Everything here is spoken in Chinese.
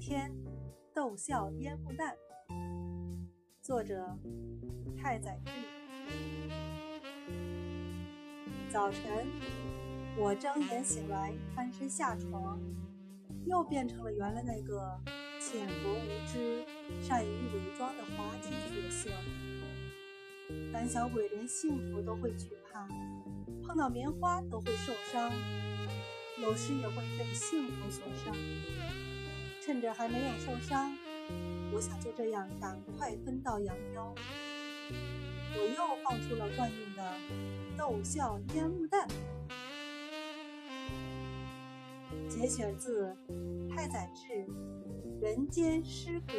天逗笑烟雾弹，作者太宰治。早晨，我睁眼醒来，翻身下床，又变成了原来那个浅薄无知、善于伪装的滑稽角色。胆小鬼连幸福都会惧怕，碰到棉花都会受伤。有时也会被幸福所伤，趁着还没有受伤，我想就这样赶快分道扬镳。我又放出了惯用的逗笑烟雾弹。节选自太宰治《人间失格》。